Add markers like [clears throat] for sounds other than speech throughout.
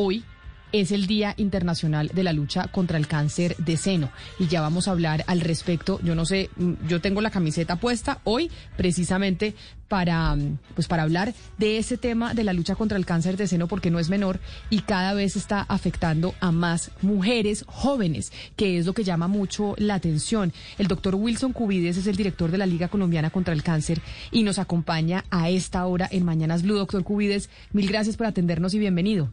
hoy es el Día Internacional de la Lucha contra el Cáncer de Seno. Y ya vamos a hablar al respecto. Yo no sé, mm, yo tengo la camiseta puesta hoy precisamente para, mm, pues para hablar de ese tema de la lucha contra el cáncer de seno porque no es menor y cada vez está afectando a más mujeres jóvenes, que es lo que llama mucho la atención. El doctor Wilson Cubides es el director de la Liga Colombiana contra el Cáncer y nos acompaña a esta hora en Mañanas Blue. Doctor Cubides, mil gracias por atendernos y bienvenido.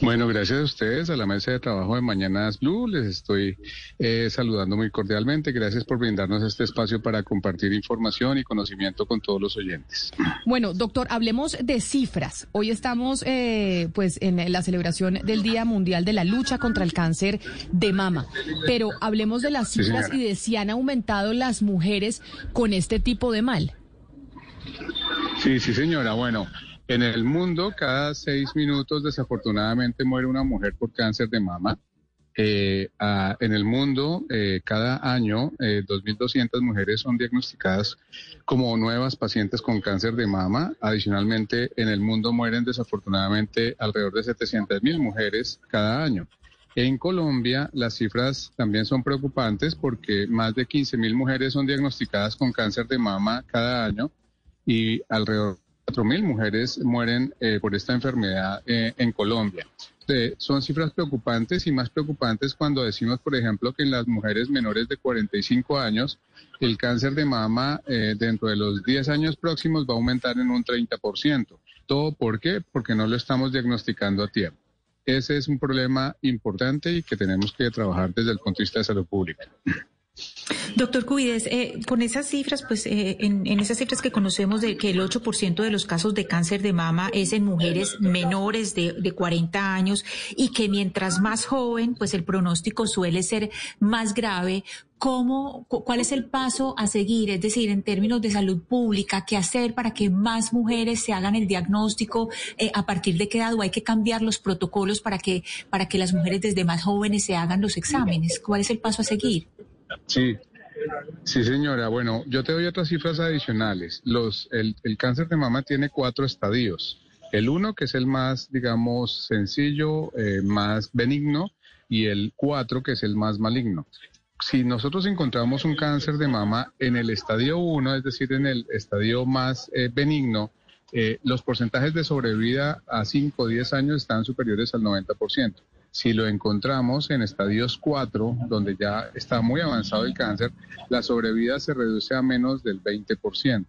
Bueno, gracias a ustedes, a la mesa de trabajo de Mañanas Blue. Les estoy eh, saludando muy cordialmente. Gracias por brindarnos este espacio para compartir información y conocimiento con todos los oyentes. Bueno, doctor, hablemos de cifras. Hoy estamos eh, pues en la celebración del Día Mundial de la Lucha contra el Cáncer de Mama. Pero hablemos de las cifras y de si han aumentado las mujeres con este tipo de mal. Sí, sí, señora. Bueno, en el mundo, cada seis minutos, desafortunadamente, muere una mujer por cáncer de mama. Eh, en el mundo, eh, cada año, 2.200 eh, mujeres son diagnosticadas como nuevas pacientes con cáncer de mama. Adicionalmente, en el mundo mueren desafortunadamente alrededor de 700.000 mujeres cada año. En Colombia, las cifras también son preocupantes porque más de 15.000 mujeres son diagnosticadas con cáncer de mama cada año y alrededor 4.000 mujeres mueren eh, por esta enfermedad eh, en Colombia. Eh, son cifras preocupantes y más preocupantes cuando decimos, por ejemplo, que en las mujeres menores de 45 años el cáncer de mama dentro de los 10 años próximos va a aumentar en un 30%. ¿Todo por qué? Porque no lo estamos diagnosticando a tiempo. Ese es un problema importante y que tenemos que trabajar desde el punto de vista de salud pública. Doctor Cuides, eh, con esas cifras, pues eh, en, esas cifras que conocemos de que el 8% de los casos de cáncer de mama es en mujeres menores de, de 40 años y que mientras más joven, pues el pronóstico suele ser más grave, ¿Cómo, ¿Cuál es el paso a seguir? Es decir, en términos de salud pública, ¿qué hacer para que más mujeres se hagan el diagnóstico? Eh, ¿A partir de qué edad hay que cambiar los protocolos para que, para que las mujeres desde más jóvenes se hagan los exámenes? ¿Cuál es el paso a seguir? Sí, sí señora. Bueno, yo te doy otras cifras adicionales. Los, el, cáncer de mama tiene cuatro estadios. El uno, que es el más, digamos, sencillo, eh, más benigno, y el cuatro, que es el más maligno. Si nosotros encontramos un cáncer de mama en el estadio 1, es decir, en el estadio más eh, benigno, eh, los porcentajes de sobrevida a 5 o 10 años están superiores al 90%. Si lo encontramos en estadios 4, donde ya está muy avanzado el cáncer, la sobrevida se reduce a menos del 20%.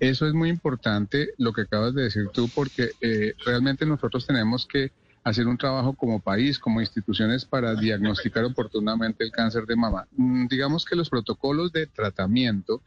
Eso es muy importante lo que acabas de decir tú, porque eh, realmente nosotros tenemos que hacer un trabajo como país, como instituciones para diagnosticar oportunamente el cáncer de mama. Mm, digamos que los protocolos de tratamiento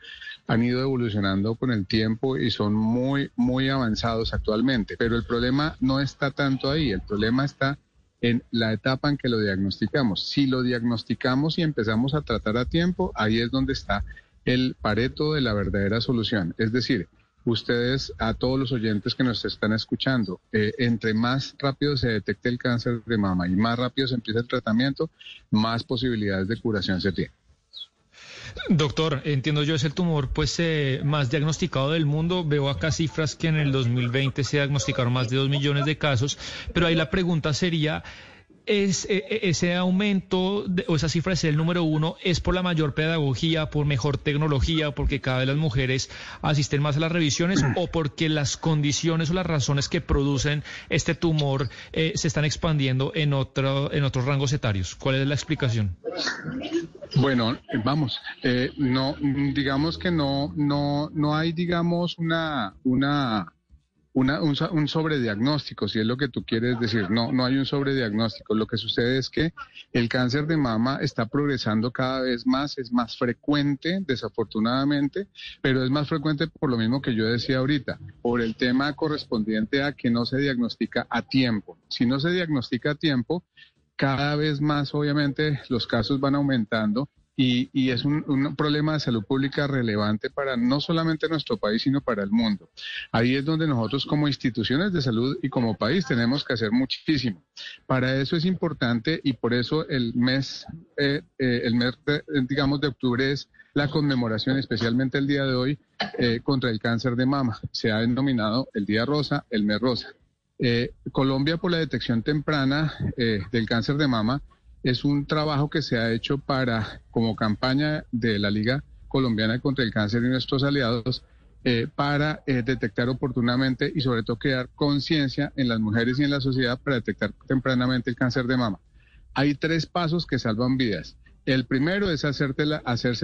han ido evolucionando con el tiempo y son muy, muy avanzados actualmente, pero el problema no está tanto ahí, el problema está en la etapa en que lo diagnosticamos. Si lo diagnosticamos y empezamos a tratar a tiempo, ahí es donde está el pareto de la verdadera solución. Es decir, ustedes, a todos los oyentes que nos están escuchando, eh, entre más rápido se detecte el cáncer de mama y más rápido se empieza el tratamiento, más posibilidades de curación se tienen. Doctor, entiendo yo es el tumor pues eh, más diagnosticado del mundo. Veo acá cifras que en el 2020 se diagnosticaron más de dos millones de casos, pero ahí la pregunta sería, es, e, e, ese aumento o esa cifra de ser el número uno es por la mayor pedagogía, por mejor tecnología, porque cada vez las mujeres asisten más a las revisiones [clears throat] o porque las condiciones o las razones que producen este tumor eh, se están expandiendo en, otro, en otros rangos etarios. ¿Cuál es la explicación? Bueno, vamos, eh, no, digamos que no, no, no hay, digamos, una, una una, un, un, sobrediagnóstico, si es lo que tú quieres decir. No, no hay un sobrediagnóstico. Lo que sucede es que el cáncer de mama está progresando cada vez más, es más frecuente, desafortunadamente, pero es más frecuente por lo mismo que yo decía ahorita, por el tema correspondiente a que no se diagnostica a tiempo. Si no se diagnostica a tiempo, cada vez más, obviamente, los casos van aumentando y, es un, problema de salud pública relevante para no solamente nuestro país, sino para el mundo. Ahí es donde nosotros como instituciones de salud y como país tenemos que hacer muchísimo. Para eso es importante y por eso el mes, eh, eh, el mes digamos, de octubre es la conmemoración, especialmente el día de hoy, eh, contra el cáncer de mama. Se ha denominado el Día Rosa, el mes rosa. Eh, Colombia por la detección temprana eh, del cáncer de mama es un trabajo que se ha hecho para, como campaña de la Liga Colombiana contra el Cáncer y nuestros aliados, eh, para detectar oportunamente y sobre todo crear conciencia en las mujeres y en la sociedad para detectar tempranamente el cáncer de mama. Hay tres pasos que salvan vidas. El primero es hacerse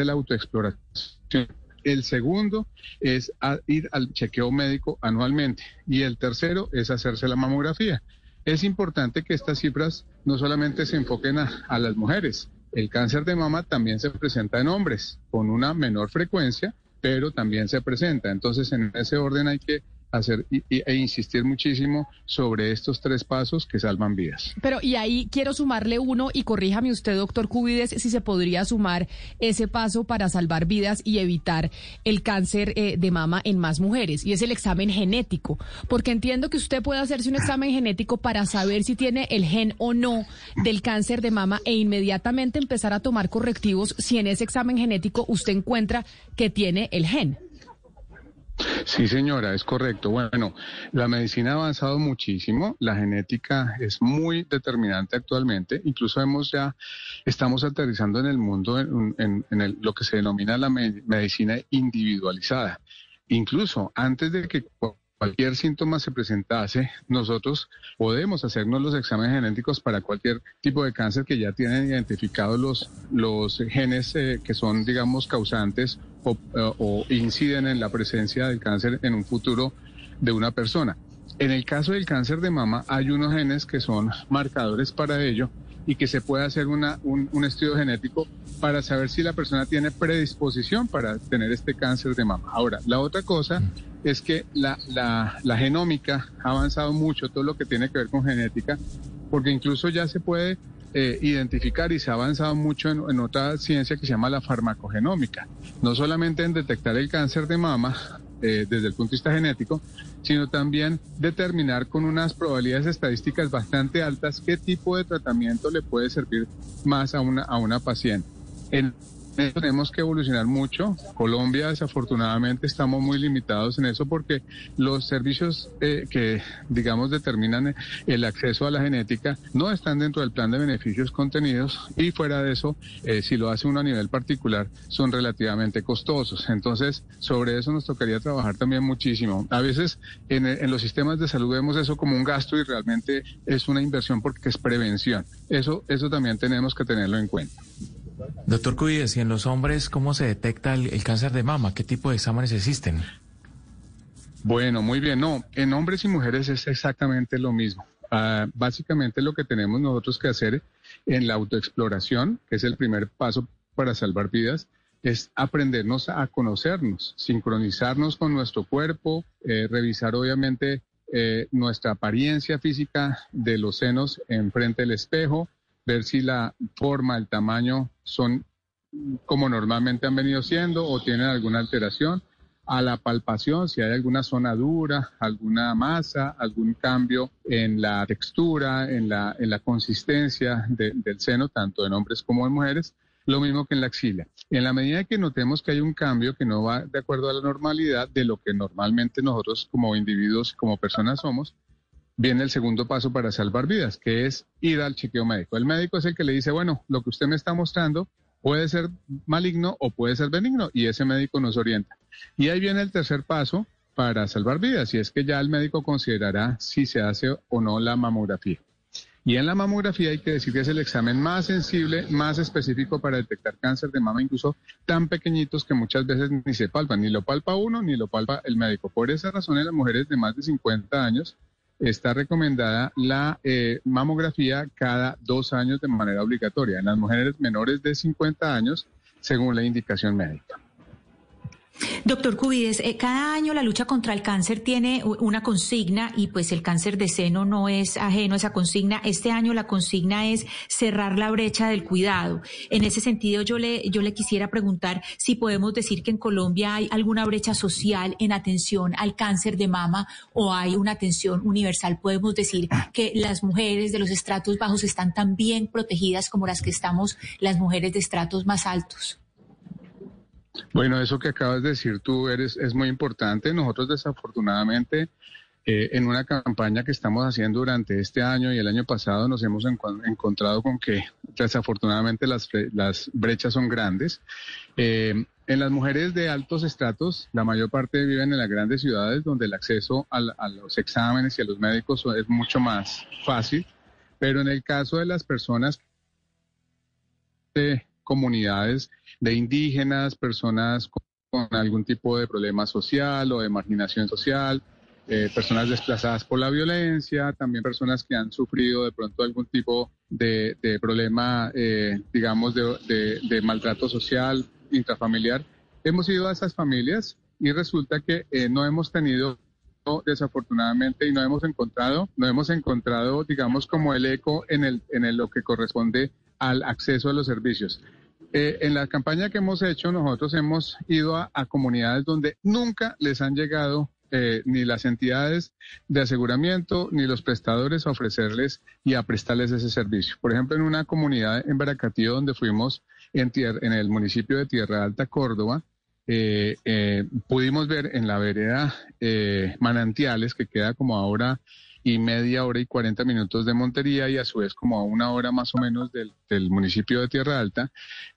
la autoexploración el segundo es ir al chequeo médico anualmente. Y el tercero es hacerse la mamografía. Es importante que estas cifras no solamente se enfoquen a, las mujeres. El cáncer de mama también se presenta en hombres con una menor frecuencia, pero también se presenta. Entonces, en ese orden hay que hacer e insistir muchísimo sobre estos tres pasos que salvan vidas. Pero y ahí quiero sumarle uno y corríjame usted, doctor Cubides, si se podría sumar ese paso para salvar vidas y evitar el cáncer eh, de mama en más mujeres y es el examen genético, porque entiendo que usted puede hacerse un examen genético para saber si tiene el gen o no del cáncer de mama e inmediatamente empezar a tomar correctivos si en ese examen genético usted encuentra que tiene el gen. Sí, señora, es correcto. Bueno, la medicina ha avanzado muchísimo, la genética es muy determinante actualmente, incluso hemos ya, estamos aterrizando en el mundo en, lo que se denomina la medicina individualizada. Incluso antes de que cualquier síntoma se presentase, nosotros podemos hacernos los exámenes genéticos para cualquier tipo de cáncer que ya tienen identificados los, los genes eh, que son, digamos, causantes o, o inciden en la presencia del cáncer en un futuro de una persona. En el caso del cáncer de mama hay unos genes que son marcadores para ello y que se puede hacer una, un, un, estudio genético para saber si la persona tiene predisposición para tener este cáncer de mama. Ahora, la otra cosa es que la, la, la genómica ha avanzado mucho, todo lo que tiene que ver con genética, porque incluso ya se puede eh, identificar y se ha avanzado mucho en, en, otra ciencia que se llama la farmacogenómica. No solamente en detectar el cáncer de mama eh, desde el punto de vista genético, sino también determinar con unas probabilidades estadísticas bastante altas qué tipo de tratamiento le puede servir más a una, a una paciente. En, tenemos que evolucionar mucho. Colombia, desafortunadamente, estamos muy limitados en eso porque los servicios eh, que, digamos, determinan el acceso a la genética no están dentro del plan de beneficios contenidos y fuera de eso, eh, si lo hace uno a nivel particular, son relativamente costosos. Entonces, sobre eso nos tocaría trabajar también muchísimo. A veces en, en los sistemas de salud vemos eso como un gasto y realmente es una inversión porque es prevención. Eso, eso también tenemos que tenerlo en cuenta. Doctor Cuides, ¿y en los hombres cómo se detecta el, cáncer de mama? ¿Qué tipo de exámenes existen? Bueno, muy bien. No, en hombres y mujeres es exactamente lo mismo. Uh, básicamente lo que tenemos nosotros que hacer en la autoexploración, que es el primer paso para salvar vidas, es aprendernos a conocernos, sincronizarnos con nuestro cuerpo, eh, revisar obviamente eh, nuestra apariencia física de los senos enfrente del espejo, ver si la forma, el tamaño son como normalmente han venido siendo o tienen alguna alteración. A la palpación, si hay alguna zona dura, alguna masa, algún cambio en la textura, en la, en la consistencia del seno, tanto en hombres como en mujeres. Lo mismo que en la axila. En la medida que notemos que hay un cambio que no va de acuerdo a la normalidad de lo que normalmente nosotros como individuos, como personas somos, viene el segundo paso para salvar vidas, que es ir al chequeo médico. El médico es el que le dice, bueno, lo que usted me está mostrando puede ser maligno o puede ser benigno, y ese médico nos orienta. Y ahí viene el tercer paso para salvar vidas, y es que ya el médico considerará si se hace o no la mamografía. Y en la mamografía hay que decir que es el examen más sensible, más específico para detectar cáncer de mama, incluso tan pequeñitos que muchas veces ni se palpan, ni lo palpa uno ni lo palpa el médico. Por esa razón, en las mujeres de más de 50 años está recomendada la eh, mamografía cada dos años de manera obligatoria en las mujeres menores de 50 años, según la indicación médica. Doctor Cubides, eh, cada año la lucha contra el cáncer tiene una consigna y pues el cáncer de seno no es ajeno a esa consigna. Este año la consigna es cerrar la brecha del cuidado. En ese sentido yo le, yo le quisiera preguntar si podemos decir que en Colombia hay alguna brecha social en atención al cáncer de mama o hay una atención universal. Podemos decir que las mujeres de los estratos bajos están tan bien protegidas como las que estamos las mujeres de estratos más altos. Bueno, eso que acabas de decir tú eres, es muy importante. Nosotros desafortunadamente eh, en una campaña que estamos haciendo durante este año y el año pasado nos hemos encontrado con que desafortunadamente las, las brechas son grandes. Eh, en las mujeres de altos estratos, la mayor parte viven en las grandes ciudades donde el acceso a, los exámenes y a los médicos es mucho más fácil, pero en el caso de las personas de comunidades de indígenas, personas con algún tipo de problema social o de marginación social, eh, personas desplazadas por la violencia, también personas que han sufrido de pronto algún tipo de, problema, eh, digamos, de, maltrato social, intrafamiliar. Hemos ido a esas familias y resulta que eh, no hemos tenido desafortunadamente y no hemos encontrado, no hemos encontrado, digamos, como el eco en, el, en lo que corresponde al acceso a los servicios. en la campaña que hemos hecho, nosotros hemos ido a, comunidades donde nunca les han llegado eh, ni las entidades de aseguramiento ni los prestadores a ofrecerles y a prestarles ese servicio. Por ejemplo, en una comunidad en Baracatío donde fuimos en, en el municipio de Tierra Alta, Córdoba, eh, eh, pudimos ver en la vereda Manantiales, que queda como ahora y media hora y 40 minutos de Montería y a su vez como a una hora más o menos del, municipio de Tierra Alta,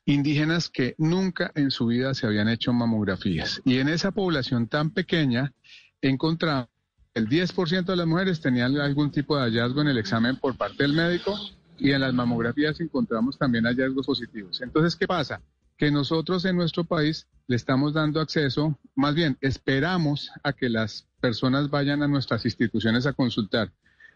indígenas que nunca en su vida se habían hecho mamografías. Y en esa población tan pequeña, encontramos el 10% de las mujeres tenían algún tipo de hallazgo en el examen por parte del médico y en las mamografías encontramos también hallazgos positivos. Entonces, ¿qué pasa? Que nosotros en nuestro país le estamos dando acceso, más bien esperamos a que las personas vayan a nuestras instituciones a consultar.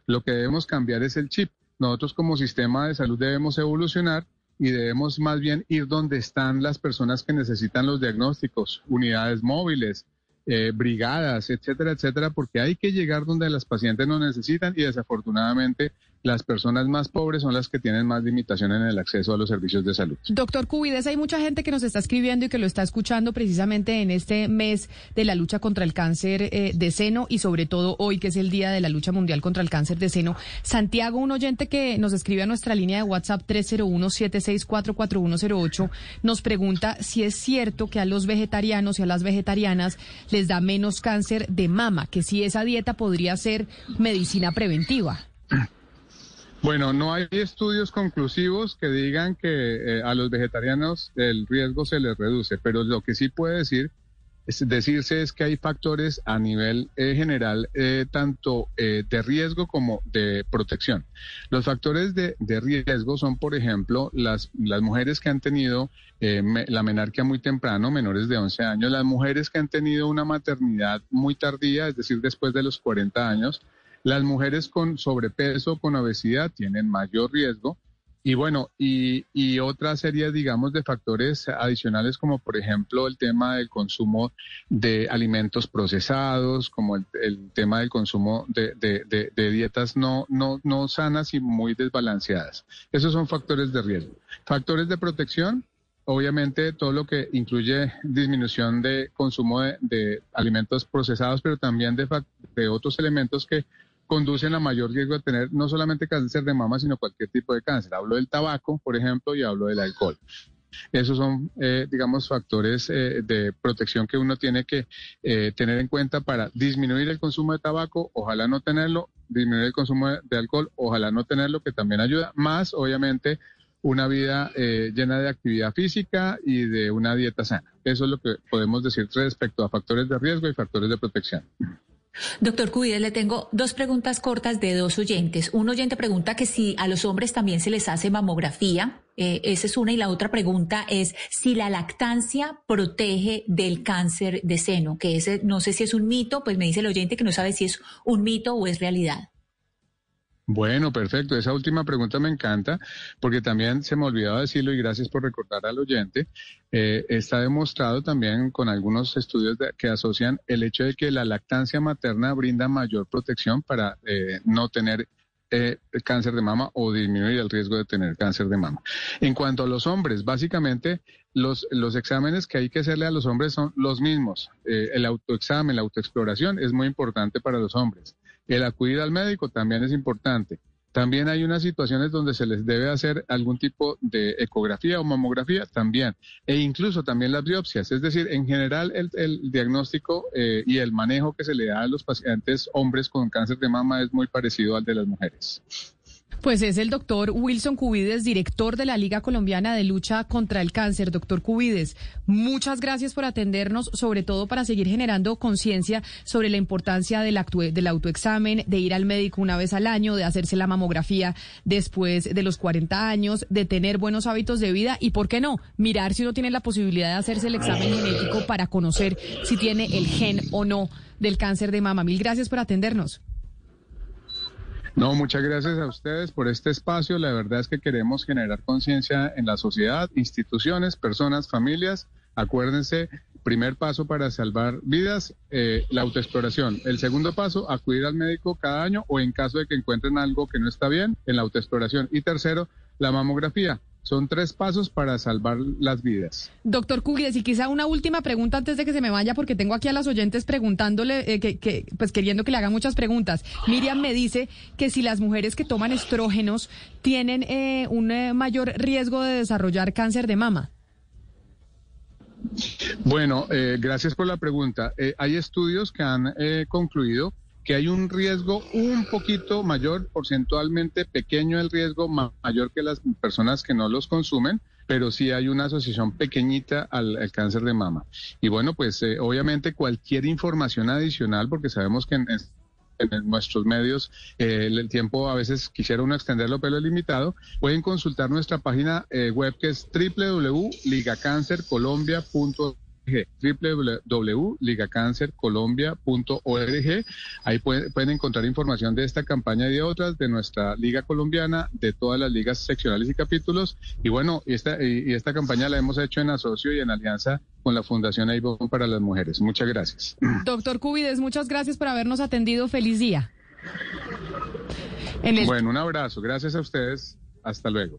Lo que debemos cambiar es el chip. Nosotros como sistema de salud debemos evolucionar y debemos más bien ir donde están las personas que necesitan los diagnósticos, unidades móviles, eh, brigadas, etcétera, etcétera, porque hay que llegar donde las pacientes no necesitan y desafortunadamente las personas más pobres son las que tienen más limitación en el acceso a los servicios de salud. Doctor Cubides, hay mucha gente que nos está escribiendo y que lo está escuchando precisamente en este mes de la lucha contra el cáncer eh, de seno y sobre todo hoy que es el Día de la Lucha Mundial contra el Cáncer de Seno. Santiago, un oyente que nos escribe a nuestra línea de WhatsApp 301-7644108, nos pregunta si es cierto que a los vegetarianos y a las vegetarianas les da menos cáncer de mama, que si esa dieta podría ser medicina preventiva. [clears throat] Bueno, no hay estudios conclusivos que digan que eh, a los vegetarianos el riesgo se les reduce, pero lo que sí puede decir es decirse es que hay factores a nivel eh, general eh, tanto de riesgo como de protección. Los factores de, riesgo son, por ejemplo, las, las mujeres que han tenido la menarquia muy temprano, menores de 11 años, las mujeres que han tenido una maternidad muy tardía, es decir, después de los 40 años, las mujeres con sobrepeso, con obesidad, tienen mayor riesgo. Y bueno, y, otra serie, digamos, de factores adicionales, como por ejemplo el tema del consumo de alimentos procesados, como el, tema del consumo de, dietas no, no, no sanas y muy desbalanceadas. Esos son factores de riesgo. Factores de protección, obviamente todo lo que incluye disminución de consumo de, alimentos procesados, pero también de, de otros elementos que conducen a mayor riesgo de tener no solamente cáncer de mama, sino cualquier tipo de cáncer. Hablo del tabaco, por ejemplo, y hablo del alcohol. Esos son, eh, digamos, factores eh, de protección que uno tiene que eh, tener en cuenta para disminuir el consumo de tabaco, ojalá no tenerlo, disminuir el consumo de, alcohol, ojalá no tenerlo, que también ayuda, más obviamente una vida llena de actividad física y de una dieta sana. Eso es lo que podemos decir respecto a factores de riesgo y factores de protección. Doctor Cubides, le tengo dos preguntas cortas de dos oyentes. Un oyente pregunta que si a los hombres también se les hace mamografía. Eh, esa es una. Y la otra pregunta es si la lactancia protege del cáncer de seno, que ese no sé si es un mito, pues me dice el oyente que no sabe si es un mito o es realidad. Bueno, perfecto. Esa última pregunta me encanta porque también se me olvidaba decirlo y gracias por recordar al oyente. Eh, está demostrado también con algunos estudios que asocian el hecho de que la lactancia materna brinda mayor protección para eh, no tener eh, cáncer de mama o disminuir el riesgo de tener cáncer de mama. En cuanto a los hombres, básicamente los, los exámenes que hay que hacerle a los hombres son los mismos. el autoexamen, la autoexploración es muy importante para los hombres. El acudir al médico también es importante. También hay unas situaciones donde se les debe hacer algún tipo de ecografía o mamografía también, e incluso también las biopsias. Es decir, en general el, diagnóstico eh, y el manejo que se le da a los pacientes hombres con cáncer de mama es muy parecido al de las mujeres. Pues es el doctor Wilson Cubides, director de la Liga Colombiana de Lucha contra el Cáncer. Doctor Cubides, muchas gracias por atendernos, sobre todo para seguir generando conciencia sobre la importancia del, del autoexamen, de ir al médico una vez al año, de hacerse la mamografía después de los 40 años, de tener buenos hábitos de vida y, ¿por qué no?, mirar si uno tiene la posibilidad de hacerse el examen genético para conocer si tiene el gen o no del cáncer de mama. Mil gracias por atendernos. No, muchas gracias a ustedes por este espacio. La verdad es que queremos generar conciencia en la sociedad, instituciones, personas, familias. Acuérdense, primer paso para salvar vidas, eh, la autoexploración. El segundo paso, acudir al médico cada año o en caso de que encuentren algo que no está bien, en la autoexploración. Y tercero, la mamografía. Son tres pasos para salvar las vidas. Doctor Cugides, y quizá una última pregunta antes de que se me vaya, porque tengo aquí a las oyentes preguntándole, eh, que, pues queriendo que le hagan muchas preguntas. Miriam me dice que si las mujeres que toman estrógenos tienen eh, un eh, mayor riesgo de desarrollar cáncer de mama. Bueno, gracias por la pregunta. hay estudios que han concluido que hay un riesgo un poquito mayor, porcentualmente pequeño el riesgo, mayor que las personas que no los consumen, pero sí hay una asociación pequeñita al, cáncer de mama. Y bueno, pues eh, obviamente cualquier información adicional, porque sabemos que en, nuestros medios eh, el tiempo a veces quisiera uno extenderlo, pero es limitado, pueden consultar nuestra página eh, web que es www.ligacancercolombia.com www.ligacancercolombia.org. Ahí pueden, encontrar información de esta campaña y de otras, de nuestra liga colombiana, de todas las ligas seccionales y capítulos. Y bueno, y esta, y esta campaña la hemos hecho en asocio y en alianza con la Fundación Avon para las Mujeres. Muchas gracias. [clears throat] Doctor Cubides, muchas gracias por habernos atendido. Feliz día. Bueno, un abrazo. Gracias a ustedes. Hasta luego.